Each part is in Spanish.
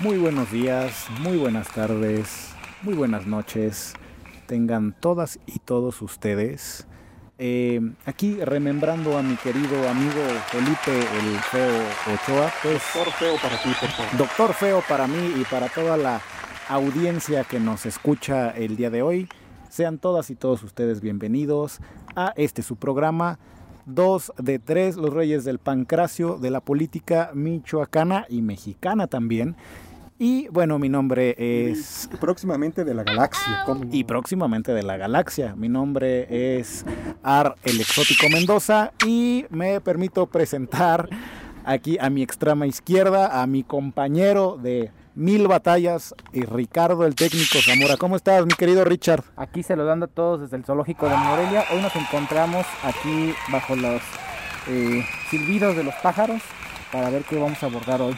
Muy buenos días, muy buenas tardes, muy buenas noches. Tengan todas y todos ustedes. Eh, aquí remembrando a mi querido amigo Felipe el Feo Ochoa. Pues, doctor Feo para ti, por favor. Doctor Feo para mí y para toda la audiencia que nos escucha el día de hoy. Sean todas y todos ustedes bienvenidos a este su programa. Dos de tres, los reyes del pancracio de la política michoacana y mexicana también. Y bueno, mi nombre es... Y próximamente de la galaxia. Y próximamente de la galaxia. Mi nombre es Ar el Exótico Mendoza y me permito presentar aquí a mi extrema izquierda a mi compañero de mil batallas y Ricardo el técnico Zamora. ¿Cómo estás, mi querido Richard? Aquí saludando a todos desde el zoológico de Morelia. Hoy nos encontramos aquí bajo los eh, silbidos de los pájaros para ver qué vamos a abordar hoy.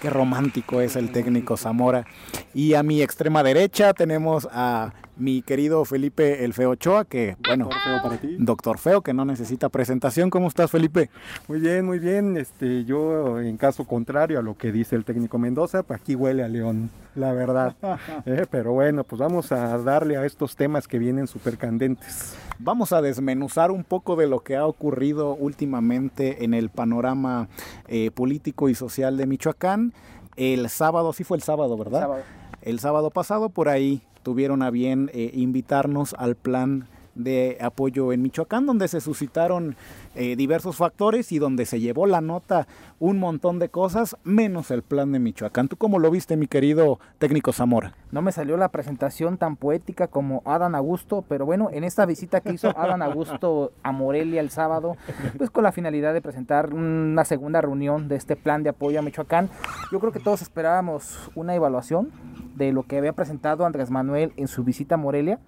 Qué romántico es el técnico Zamora. Y a mi extrema derecha tenemos a mi querido Felipe El Feo Ochoa, que, bueno, doctor Feo para ti. Doctor Feo, que no necesita presentación. ¿Cómo estás, Felipe? Muy bien, muy bien. Este, yo, en caso contrario a lo que dice el técnico Mendoza, pues aquí huele a león, la verdad. Eh, pero bueno, pues vamos a darle a estos temas que vienen súper candentes. Vamos a desmenuzar un poco de lo que ha ocurrido últimamente en el panorama eh, político y social de Michoacán. El sábado, sí fue el sábado, ¿verdad? Sábado. El sábado pasado por ahí tuvieron a bien eh, invitarnos al plan de apoyo en Michoacán, donde se suscitaron eh, diversos factores y donde se llevó la nota un montón de cosas, menos el plan de Michoacán. ¿Tú cómo lo viste, mi querido técnico Zamora? No me salió la presentación tan poética como Adán Augusto, pero bueno, en esta visita que hizo Adán Augusto a Morelia el sábado, pues con la finalidad de presentar una segunda reunión de este plan de apoyo a Michoacán, yo creo que todos esperábamos una evaluación de lo que había presentado Andrés Manuel en su visita a Morelia.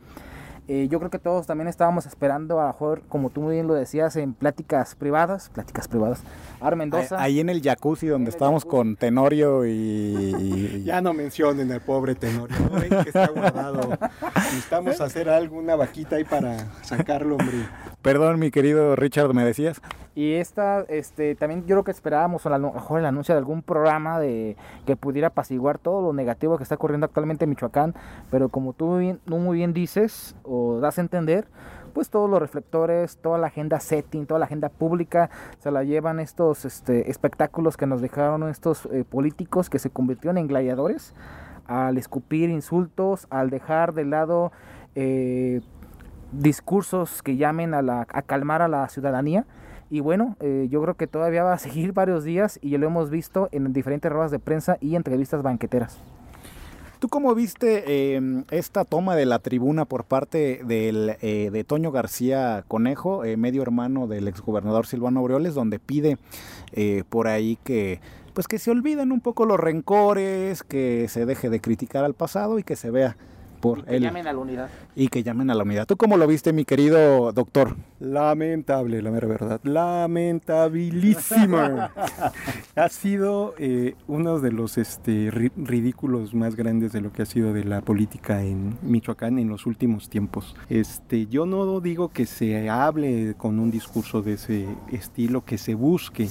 Eh, yo creo que todos también estábamos esperando, a lo mejor, como tú muy bien lo decías, en pláticas privadas, pláticas privadas, Ar Mendoza. Ahí, en el jacuzzi donde estábamos con Tenorio y, Ya no mencionen al pobre Tenorio, ¿no? que está guardado. Necesitamos hacer algo, una vaquita ahí para sacarlo, hombre. Perdón, mi querido Richard, ¿me decías? Y esta, este, también yo creo que esperábamos a lo mejor el anuncio de algún programa de que pudiera apaciguar todo lo negativo que está ocurriendo actualmente en Michoacán, pero como tú bien, muy bien dices o das a entender, pues todos los reflectores, toda la agenda setting, toda la agenda pública se la llevan estos este, espectáculos que nos dejaron estos eh, políticos que se convirtieron en gladiadores al escupir insultos, al dejar de lado eh, discursos que llamen a, la, a calmar a la ciudadanía. Y bueno, eh, yo creo que todavía va a seguir varios días y ya lo hemos visto en diferentes ruedas de prensa y entrevistas banqueteras. ¿Tú cómo viste eh, esta toma de la tribuna por parte del, eh, de Toño García Conejo, eh, medio hermano del exgobernador Silvano Aureoles, donde pide eh, por ahí que pues que se olviden un poco los rencores, que se deje de criticar al pasado y que se vea por y que él. llamen a la unidad. Y que llamen a la unidad. ¿Tú cómo lo viste, mi querido doctor? Lamentable, la mera verdad. Lamentabilísima. ha sido eh, uno de los este, ri- ridículos más grandes de lo que ha sido de la política en Michoacán en los últimos tiempos. Este, yo no digo que se hable con un discurso de ese estilo, que se busque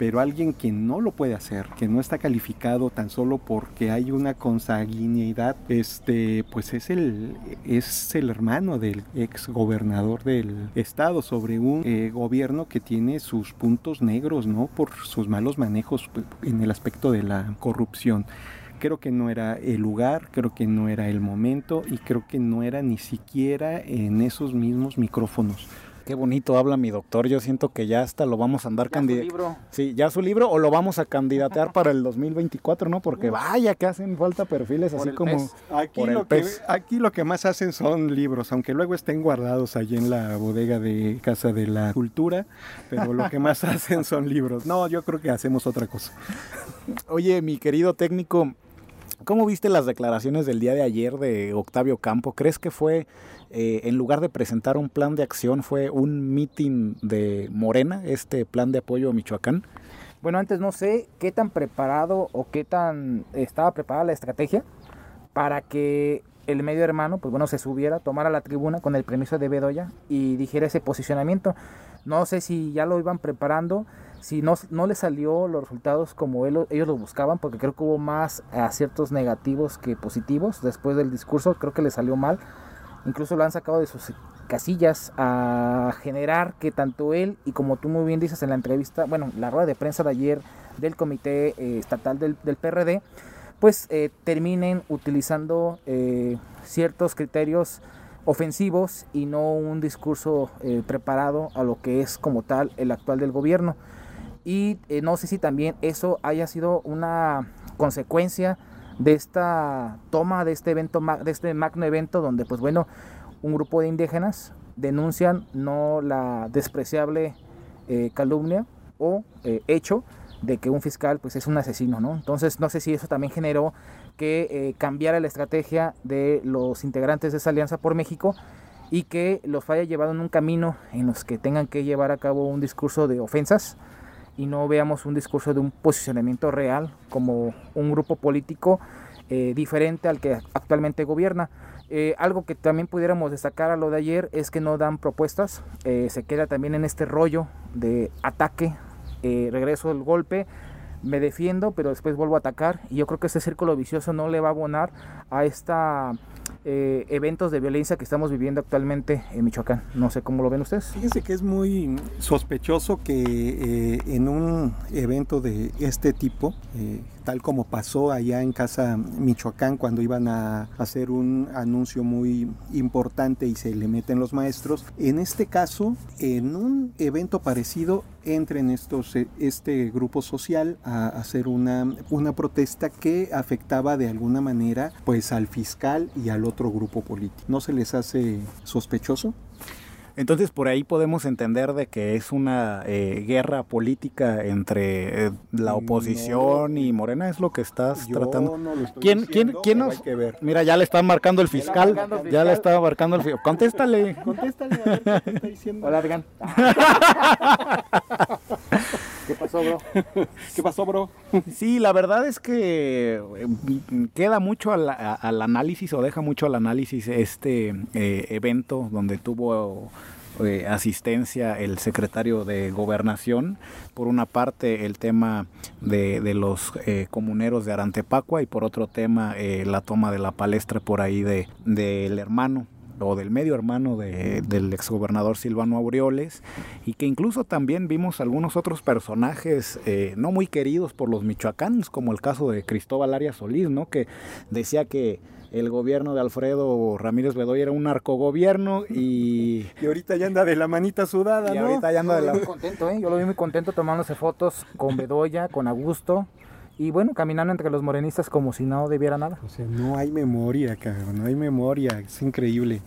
pero alguien que no lo puede hacer, que no está calificado tan solo porque hay una consanguinidad, este, pues es el, es el hermano del ex gobernador del estado sobre un eh, gobierno que tiene sus puntos negros, ¿no? Por sus malos manejos en el aspecto de la corrupción. Creo que no era el lugar, creo que no era el momento y creo que no era ni siquiera en esos mismos micrófonos. Qué bonito habla mi doctor. Yo siento que ya hasta lo vamos a andar libro. Sí, ya su libro o lo vamos a candidatear para el 2024, ¿no? Porque vaya que hacen falta perfiles Por así el como pez. Aquí por el lo, que, aquí lo que más hacen son libros, aunque luego estén guardados allí en la bodega de Casa de la Cultura, pero lo que más hacen son libros. No, yo creo que hacemos otra cosa. Oye, mi querido técnico, ¿cómo viste las declaraciones del día de ayer de Octavio Campo? ¿Crees que fue, eh, en lugar de presentar un plan de acción, fue un meeting de Morena, este plan de apoyo a Michoacán? Bueno, antes no sé qué tan preparado o qué tan estaba preparada la estrategia para que el medio hermano, pues bueno, se subiera, tomara la tribuna con el permiso de Bedoya y dijera ese posicionamiento. No sé si ya lo iban preparando, si no, no le salió los resultados como ellos lo buscaban, porque creo que hubo más aciertos negativos que positivos después del discurso, creo que le salió mal. Incluso lo han sacado de sus casillas a generar que tanto él y como tú muy bien dices en la entrevista, bueno, la rueda de prensa de ayer del Comité eh, Estatal del, del, PRD, pues eh, terminen utilizando eh, ciertos criterios ofensivos y no un discurso preparado a lo que es como tal el actual del gobierno. Y no sé si también eso haya sido una consecuencia de esta toma de este evento, de este magno evento donde pues bueno, un grupo de indígenas denuncian no la despreciable eh, calumnia o eh, hecho de que un fiscal pues es un asesino, ¿no? Entonces no sé si eso también generó que eh, cambiara la estrategia de los integrantes de esa alianza por México y que los haya llevado en un camino en los que tengan que llevar a cabo un discurso de ofensas y no veamos un discurso de un posicionamiento real como un grupo político diferente al que actualmente gobierna. Eh, algo que también pudiéramos destacar a lo de ayer es que no dan propuestas, eh, se queda también en este rollo de ataque, eh, regreso el golpe, me defiendo, pero después vuelvo a atacar y yo creo que ese círculo vicioso no le va a abonar a esta eh, eventos de violencia que estamos viviendo actualmente en Michoacán. No sé cómo lo ven ustedes. Fíjense que es muy sospechoso que eh, en un evento de este tipo, eh, tal como pasó allá en Casa Michoacán cuando iban a hacer un anuncio muy importante y se le meten los maestros, en este caso, en un evento parecido, entren estos, este grupo social a hacer una, una protesta que afectaba de alguna manera pues al fiscal y al otro grupo político. ¿No se les hace sospechoso? Entonces por ahí podemos entender de que es una eh, guerra política entre eh, la oposición y Morena, es lo que estás tratando. No lo estoy ¿Quién, diciendo, quién, quién nos? hay que ver. Mira, ya le están marcando el fiscal, marcando ya le estaba marcando el fiscal. Contéstale. Contéstale a ver qué está diciendo. Hola, Adrián. ¿Qué pasó, bro? ¿Qué pasó, bro? Sí, la verdad es que eh, queda mucho al, análisis o deja mucho al análisis este eh, evento donde tuvo eh, asistencia el secretario de gobernación. Por una parte el tema de, de los eh, comuneros de Arantepacua y por otro tema eh, la toma de la palestra por ahí de del hermano o del medio hermano de- del exgobernador Silvano Aureoles y que incluso también vimos algunos otros personajes eh, no muy queridos por los michoacanos, como el caso de Cristóbal Arias Solís, ¿no? que decía que el gobierno de Alfredo Ramírez Bedoya era un narcogobierno y, Y ahorita ya anda de la manita sudada, y ¿no? ahorita ya anda de la... Muy contento, ¿eh? Yo lo vi muy contento tomándose fotos con Bedoya, con Augusto. Y bueno, caminando entre los morenistas como si no debiera nada. O sea, no hay memoria, cabrón, no hay memoria, es increíble.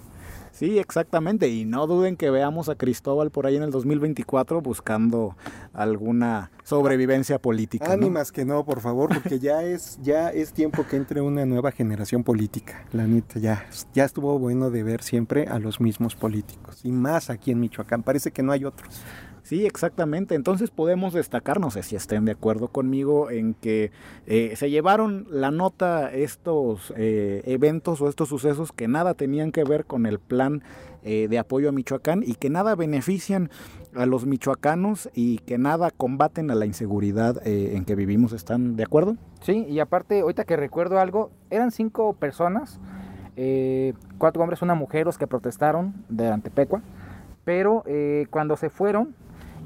Sí, exactamente. Y no duden que veamos a Cristóbal por ahí en el 2024 buscando alguna sobrevivencia política. ¿no? Ánimas que no, por favor, porque ya es, ya es tiempo que entre una nueva generación política. La neta, ya, ya estuvo bueno de ver siempre a los mismos políticos. Y más aquí en Michoacán, parece que no hay otros. Sí, exactamente. Entonces podemos destacar, no sé si estén de acuerdo conmigo, en que eh, se llevaron la nota estos eh, eventos o estos sucesos que nada tenían que ver con el plan eh, de apoyo a Michoacán y que nada benefician a los michoacanos y que nada combaten a la inseguridad eh, en que vivimos. ¿Están de acuerdo? Sí, y aparte, ahorita que recuerdo algo, eran cinco personas, cuatro hombres, una mujer, los que protestaron de Antepecua, pero eh, cuando se fueron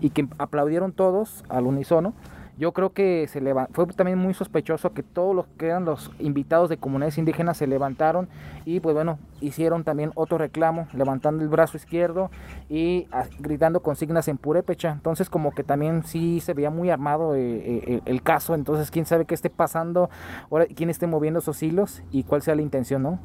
y que aplaudieron todos al unísono, yo creo que se leva- fue también muy sospechoso que todos los que eran los invitados de comunidades indígenas se levantaron y pues bueno, hicieron también otro reclamo, levantando el brazo izquierdo y ah, gritando consignas en purépecha. Entonces como que también sí se veía muy armado eh, eh, el, caso, entonces quién sabe qué esté pasando, ahora quién esté moviendo esos hilos y cuál sea la intención, ¿no?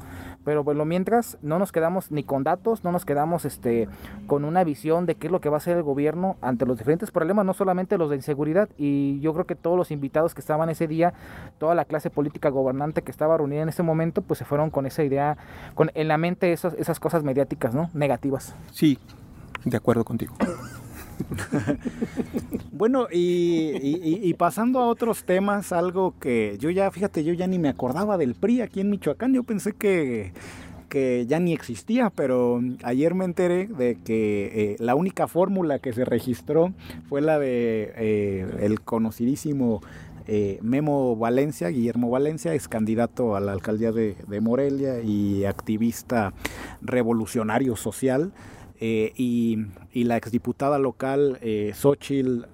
Pero bueno, mientras no nos quedamos ni con datos, no nos quedamos este con una visión de qué es lo que va a hacer el gobierno ante los diferentes problemas, no solamente los de inseguridad y yo creo que todos los invitados que estaban ese día, toda la clase política gobernante que estaba reunida en ese momento, pues se fueron con esa idea, con en la mente esas, esas cosas mediáticas, ¿no? Negativas. Sí, de acuerdo contigo. Bueno, y, y- pasando a otros temas, algo que yo ya, fíjate, yo ya ni me acordaba del PRI aquí en Michoacán. Yo pensé que, que ya ni existía, pero ayer me enteré de que eh, la única fórmula que se registró fue la de eh, el conocidísimo eh, Memo Valencia, Guillermo Valencia, es candidato a la alcaldía de, Morelia y activista revolucionario social. Eh, y, y, la exdiputada local eh,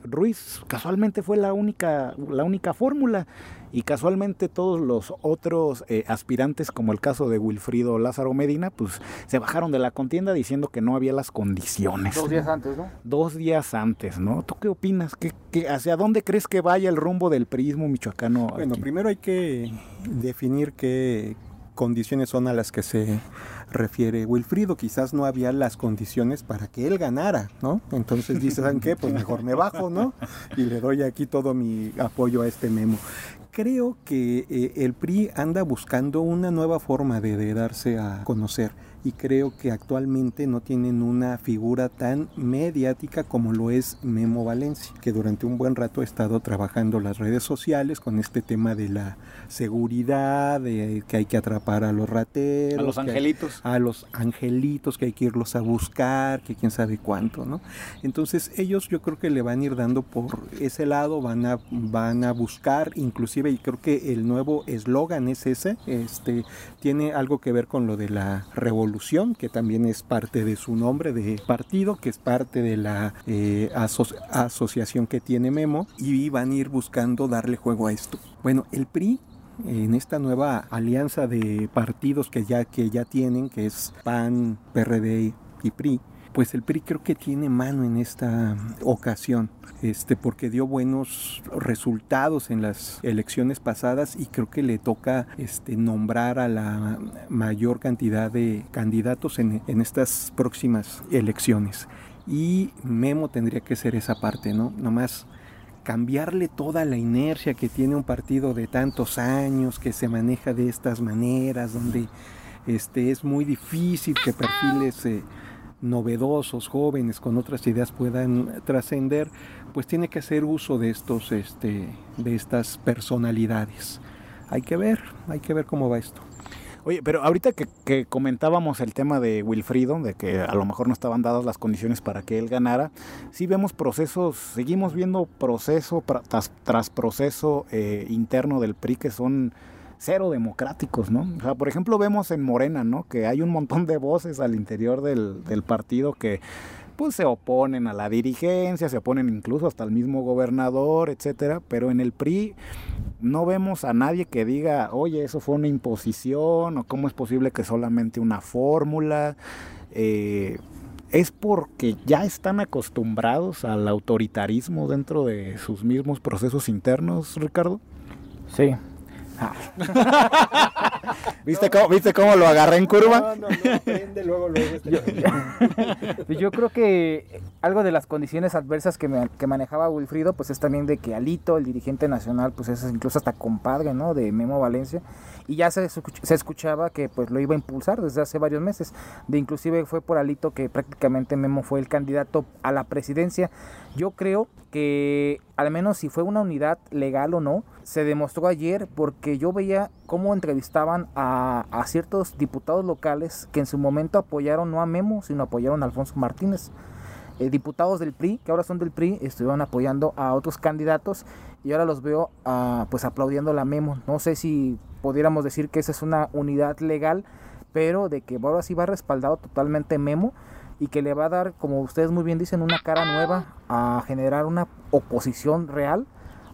Ruiz. Casualmente fue la única, la única fórmula y casualmente todos los otros eh, aspirantes, como el caso de Wilfrido Lázaro Medina, pues se bajaron de la contienda diciendo que no había las condiciones. Dos días antes, ¿no? Dos días antes, ¿no? ¿Tú qué opinas? ¿Qué, qué, hacia dónde crees que vaya el rumbo del prismo michoacano? Bueno, aquí? primero hay que definir qué condiciones son a las que se refiere Wilfrido. Quizás no había las condiciones para que él ganara, ¿no? Entonces dice, ¿saben qué? Pues mejor me bajo, ¿no? Y le doy aquí todo mi apoyo a este memo. Creo que eh, el PRI anda buscando una nueva forma de, de darse a conocer y creo que actualmente no tienen una figura tan mediática como lo es Memo Valencia, que durante un buen rato ha estado trabajando las redes sociales con este tema de la seguridad, de que hay que atrapar a los rateros, a los angelitos, hay, a los angelitos que hay que irlos a buscar, que quién sabe cuánto, ¿no? Entonces ellos yo creo que le van a ir dando por ese lado, van a van a buscar, inclusive y creo que el nuevo eslogan es ese, este tiene algo que ver con lo de la que también es parte de su nombre de partido, que es parte de la eh, aso asociación que tiene Memo, y van a ir buscando darle juego a esto. Bueno, el PRI en esta nueva alianza de partidos que ya, que ya tienen, que es PAN, PRD y PRI, pues el PRI creo que tiene mano en esta ocasión, este, porque dio buenos resultados en las elecciones pasadas y creo que le toca este, nombrar a la mayor cantidad de candidatos en, en estas próximas elecciones. Y Memo tendría que ser esa parte, ¿no? Nomás cambiarle toda la inercia que tiene un partido de tantos años, que se maneja de estas maneras, donde este, es muy difícil que perfiles... Eh, novedosos, jóvenes, con otras ideas puedan trascender, pues tiene que hacer uso de estos, este, de estas personalidades. Hay que ver, hay que ver cómo va esto. Oye, pero ahorita que, que, comentábamos el tema de Wilfrido, de que a lo mejor no estaban dadas las condiciones para que él ganara, sí vemos procesos, seguimos viendo proceso tras, tras proceso eh, interno del PRI que son cero democráticos, ¿no? O sea, por ejemplo, vemos en Morena, ¿no? Que hay un montón de voces al interior del, del partido que pues se oponen a la dirigencia, se oponen incluso hasta al mismo gobernador, etcétera, pero en el PRI no vemos a nadie que diga, oye, eso fue una imposición, o cómo es posible que solamente una fórmula. Eh, es porque ya están acostumbrados al autoritarismo dentro de sus mismos procesos internos, Ricardo. Sí, ¿Viste, cómo, ¿Viste cómo lo agarré en curva? No, no, no, prende luego, luego. Este yo, yo, creo que algo de las condiciones adversas que, me, que, manejaba Wilfrido, pues es también de que Alito, el dirigente nacional, pues es incluso hasta compadre, ¿no? De Memo Valencia. Y ya se, se escuchaba que pues lo iba a impulsar desde hace varios meses. De inclusive fue por Alito que prácticamente Memo fue el candidato a la presidencia. Yo creo que al menos si fue una unidad legal o no, se demostró ayer porque yo veía cómo entrevistaban a, ciertos diputados locales que en su momento apoyaron no a Memo, sino apoyaron a Alfonso Martínez. Eh, diputados del PRI, que ahora son del PRI, estuvieron apoyando a otros candidatos y ahora los veo uh, pues aplaudiendo la Memo. No sé si pudiéramos decir que esa es una unidad legal, pero de que ahora sí va respaldado totalmente Memo y que le va a dar, como ustedes muy bien dicen, una cara nueva a generar una oposición real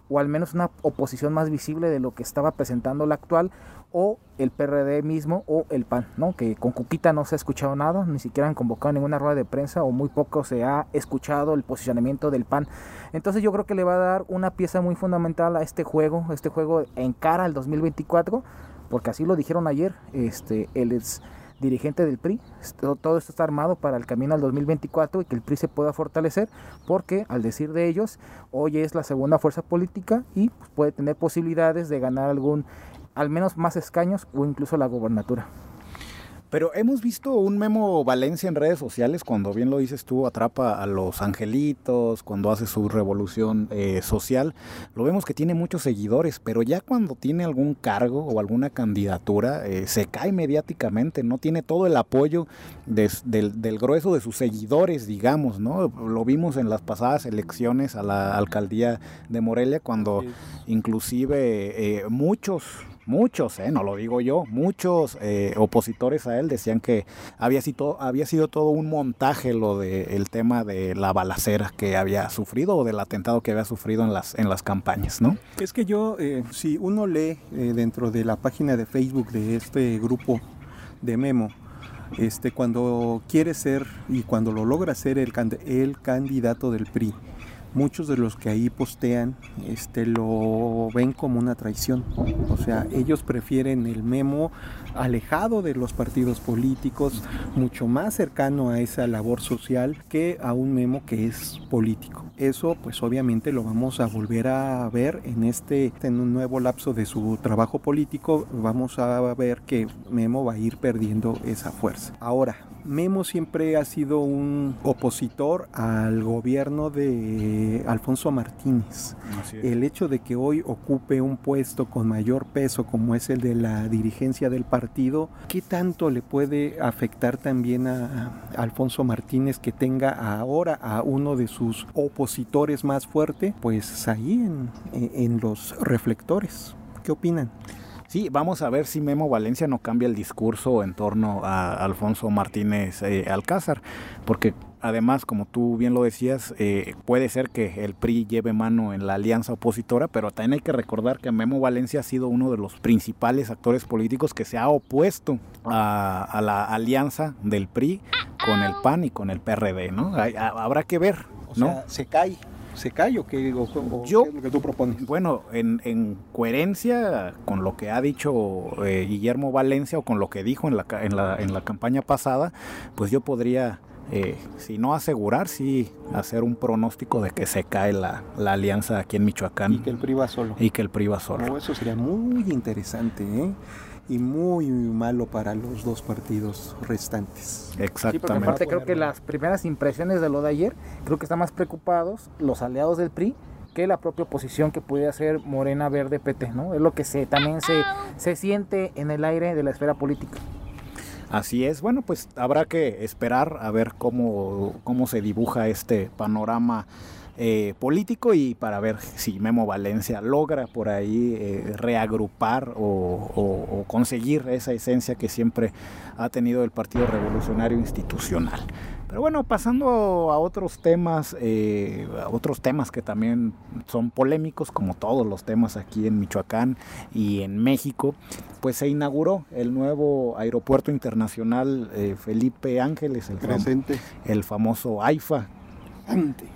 o al menos una oposición más visible de lo que estaba presentando la actual o el PRD mismo o el PAN, ¿no? Que con Cuquita no se ha escuchado nada, ni siquiera han convocado ninguna rueda de prensa o muy poco se ha escuchado el posicionamiento del PAN. Entonces yo creo que le va a dar una pieza muy fundamental a este juego, este juego en cara al 2024, porque así lo dijeron ayer, este, el dirigente del PRI. Todo esto está armado para el camino al 2024 y que el PRI se pueda fortalecer porque al decir de ellos, hoy es la segunda fuerza política y puede tener posibilidades de ganar algún, al menos más escaños o incluso la gobernatura. Pero hemos visto un Memo Valencia en redes sociales, cuando bien lo dices tú, atrapa a los angelitos, cuando hace su revolución eh, social. Lo vemos que tiene muchos seguidores, pero ya cuando tiene algún cargo o alguna candidatura, eh, se cae mediáticamente, no tiene todo el apoyo del, del, grueso de sus seguidores, digamos, ¿no? Lo vimos en las pasadas elecciones a la alcaldía de Morelia, cuando inclusive eh, muchos muchos, eh, no lo digo yo, muchos eh, opositores a él decían que había sido, todo un montaje lo del tema de la balacera que había sufrido o del atentado que había sufrido en las, en las campañas, ¿no? Es que yo, eh, si uno lee dentro de la página de Facebook de este grupo de Memo, este, cuando quiere ser y cuando lo logra ser el, el candidato del PRI, muchos de los que ahí postean este, lo ven como una traición. O sea, ellos prefieren el memo alejado de los partidos políticos, mucho más cercano a esa labor social que a un memo que es político. Eso pues obviamente lo vamos a volver a ver en este en un nuevo lapso de su trabajo político, vamos a ver que Memo va a ir perdiendo esa fuerza. Ahora, Memo siempre ha sido un opositor al gobierno de Alfonso Martínez. El hecho de que hoy ocupe un puesto con mayor peso como es el de la dirigencia del partido, ¿qué tanto le puede afectar también a, Alfonso Martínez que tenga ahora a uno de sus opositores más fuerte? Pues ahí en, en los reflectores. ¿Qué opinan? Sí, vamos a ver si Memo Valencia no cambia el discurso en torno a Alfonso Martínez eh, Alcázar, porque además, como tú bien lo decías, eh, puede ser que el PRI lleve mano en la alianza opositora, pero también hay que recordar que Memo Valencia ha sido uno de los principales actores políticos que se ha opuesto a, la alianza del PRI con el PAN y con el PRD, ¿no? habrá que ver, ¿no? se cae se cae o qué, lo que tú propones? Bueno, en, coherencia con lo que ha dicho eh, Guillermo Valencia o con lo que dijo en la, en la, en la campaña pasada, pues yo podría, eh, si no asegurar, sí hacer un pronóstico de que se cae la, alianza aquí en Michoacán. Y que el PRI va solo. Y que el PRI va solo. eso sería muy interesante, ¿eh? Y muy, malo para los dos partidos restantes. Exactamente. Sí, aparte creo que las primeras impresiones de lo de ayer, creo que están más preocupados los aliados del PRI que la propia oposición que puede hacer Morena Verde PT, ¿no? Es lo que se también se, se siente en el aire de la esfera política. Así es, bueno, pues habrá que esperar a ver cómo, cómo se dibuja este panorama eh, político y para ver si Memo Valencia logra por ahí eh, reagrupar o, conseguir esa esencia que siempre ha tenido el Partido Revolucionario Institucional. Pero bueno, pasando a otros temas, eh, a otros temas que también son polémicos, como todos los temas aquí en Michoacán y en México, pues se inauguró el nuevo aeropuerto internacional Felipe Ángeles, el, el famoso AIFA,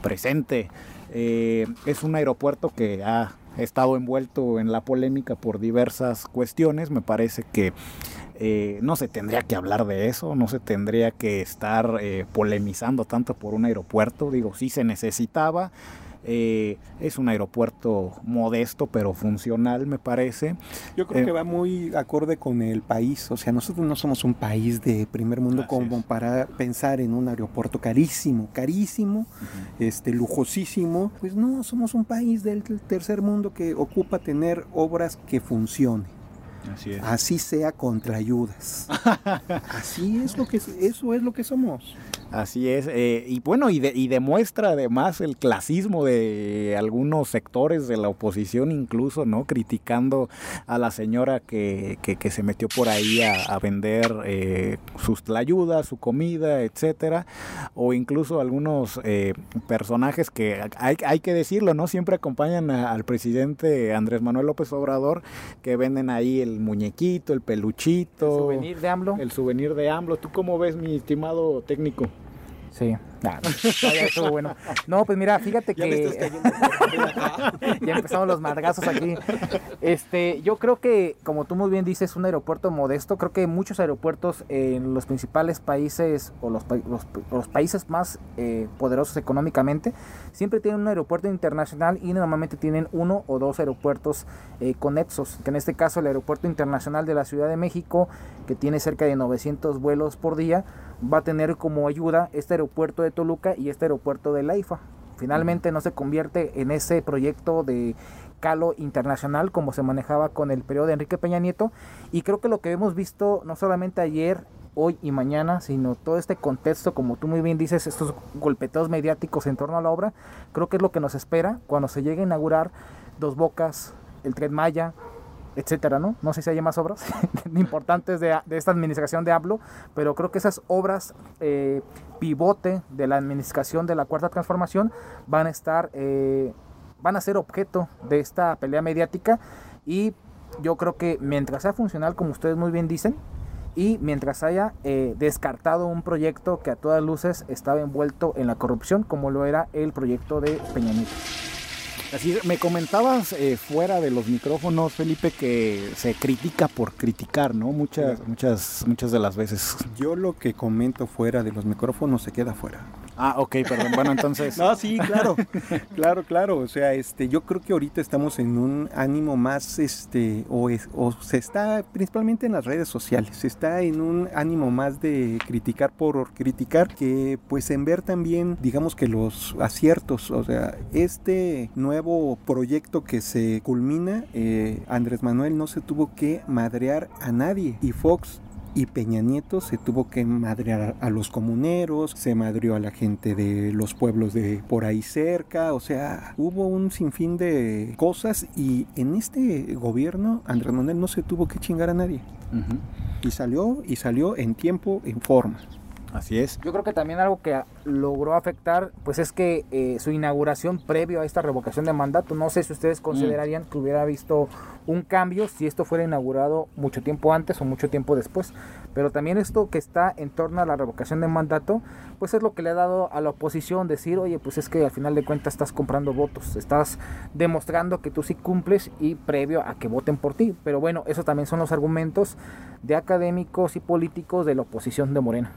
presente. Eh, es un aeropuerto que ha estado envuelto en la polémica por diversas cuestiones. Me parece que eh, no se tendría que hablar de eso, no se tendría que estar eh, polemizando tanto por un aeropuerto. Digo, sí se necesitaba. Eh, es un aeropuerto modesto pero funcional, me parece. Yo creo que eh, va muy acorde con el país. O sea, nosotros no somos un país de primer mundo como para pensar en un aeropuerto carísimo, carísimo, este, lujosísimo. Pues no, somos un país del tercer mundo que ocupa tener obras que funcionen. Así, es. Así sea contra ayudas. Así es lo que eso es lo que somos. Así es, eh, y bueno, y, y, demuestra además el clasismo de algunos sectores de la oposición, incluso, ¿no? Criticando a la señora que, que, se metió por ahí a, vender eh, sus ayudas, su comida, etcétera, o incluso algunos eh, personajes que hay, hay, que decirlo, ¿no? Siempre acompañan al presidente Andrés Manuel López Obrador, que venden ahí el muñequito, el peluchito. El souvenir de AMLO. El souvenir de AMLO. ¿Tú cómo ves, mi estimado técnico? Sí, Nah, no, ya estuvo bueno. No, pues mira, fíjate Ya que ya empezamos los margazos aquí. Este, yo creo que, como tú muy bien dices, un aeropuerto modesto. Creo que muchos aeropuertos en los principales países o los, los- los países más eh, poderosos económicamente siempre tienen un aeropuerto internacional y normalmente tienen uno o dos aeropuertos eh, conexos. Que en este caso el aeropuerto internacional de la Ciudad de México, que tiene cerca de 900 vuelos por día, va a tener como ayuda este aeropuerto de Toluca y este aeropuerto de Laifa. Finalmente no se convierte en ese proyecto de calo internacional como se manejaba con el periodo de Enrique Peña Nieto y creo que lo que hemos visto no solamente ayer, hoy y mañana, sino todo este contexto, como tú muy bien dices, estos golpeteos mediáticos en torno a la obra, creo que es lo que nos espera cuando se llegue a inaugurar Dos Bocas, el Tren Maya, etcétera, ¿no? No sé si hay más obras importantes de, de esta administración de ABLO, pero creo que esas obras eh, pivote de la administración de la Cuarta Transformación van a estar, eh, van a ser objeto de esta pelea mediática y yo creo que mientras sea funcional, como ustedes muy bien dicen, y mientras haya eh, descartado un proyecto que a todas luces estaba envuelto en la corrupción, como lo era el proyecto de Peña Nieto. Así, me comentabas eh, fuera de los micrófonos, Felipe, que se critica por criticar, ¿no? Muchas, muchas, muchas de las veces. Yo lo que comento fuera de los micrófonos se queda fuera. Ah, ok, perdón. Bueno, entonces. No, sí, claro, claro, claro. O sea, este, yo creo que ahorita estamos en un ánimo más, este, o, es- o se está, principalmente en las redes sociales, se está en un ánimo más de criticar por criticar que, pues, en ver también, digamos que los aciertos, o sea, este nuevo proyecto que se culmina, eh, Andrés Manuel no se tuvo que madrear a nadie y Fox y Peña Nieto se tuvo que madrear a los comuneros, se madrió a la gente de los pueblos de por ahí cerca, o sea, hubo un sinfín de cosas y en este gobierno Andrés Manuel no se tuvo que chingar a nadie. Y salió, y salió en tiempo, en forma. Así es. Yo creo que también algo que logró afectar, pues es que eh, su inauguración previo a esta revocación de mandato, no sé si ustedes considerarían que hubiera visto un cambio si esto fuera inaugurado mucho tiempo antes o mucho tiempo después. Pero también esto que está en torno a la revocación de mandato, pues es lo que le ha dado a la oposición decir, oye, pues es que al final de cuentas estás comprando votos, estás demostrando que tú sí cumples y previo a que voten por ti. Pero bueno, eso también son los argumentos de académicos y políticos de la oposición de Morena.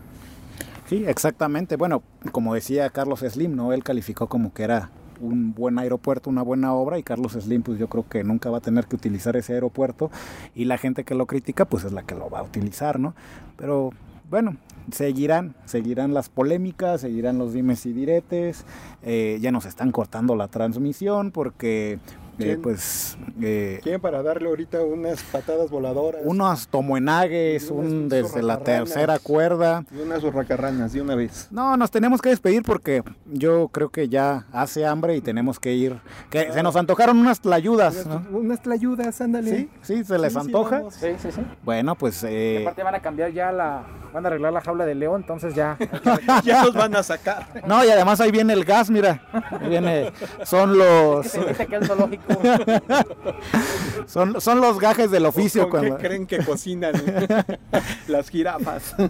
Sí, exactamente. Bueno, como decía Carlos Slim, ¿no? Él calificó como que era un buen aeropuerto, una buena obra y Carlos Slim pues yo creo que nunca va a tener que utilizar ese aeropuerto y la gente que lo critica pues es la que lo va a utilizar, ¿no? Pero bueno, seguirán, seguirán las polémicas, seguirán los dimes y diretes, eh, ya nos están cortando la transmisión porque eh, pues eh, ¿Quién para darle ahorita unas patadas voladoras? unos tomoenagues, Unas un desde la tercera cuerda. Y unas urracarranas de una vez. No, nos tenemos que despedir porque yo creo que ya hace hambre y tenemos que ir. Que se nos antojaron unas tlayudas, ¿no? Unas, unas tlayudas, ándale. Sí, sí, se les Sí, antoja. Sí, sí, sí. bueno, pues eh, aparte van a cambiar ya la, van a arreglar la jaula de león, entonces ya. ya los van a sacar. no y además ahí viene el gas, mira, ahí viene, son los, Se dice que es zoológico. son, son los gajes del oficio ¿Con qué creen que cocinan las jirafas?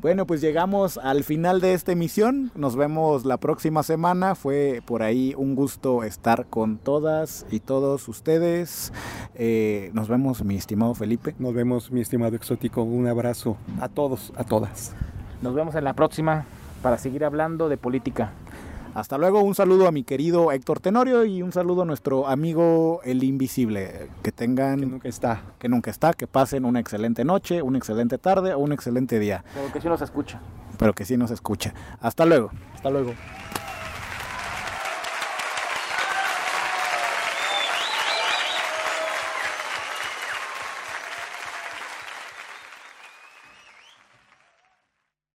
Bueno, pues llegamos al final de esta emisión. Nos vemos la próxima semana. Fue por ahí un gusto estar con todas y todos ustedes. Eh, nos vemos, mi estimado Felipe. Nos vemos, mi estimado exótico. Un abrazo a todos, a todas. Nos vemos en la próxima para seguir hablando de política. Hasta luego, un saludo a mi querido Héctor Tenorio y un saludo a nuestro amigo El Invisible. Que tengan, Que nunca está. que nunca está, que pasen una excelente noche, una excelente tarde o un excelente día. Pero que sí nos escucha. Pero que sí nos escucha. Hasta luego. Hasta luego.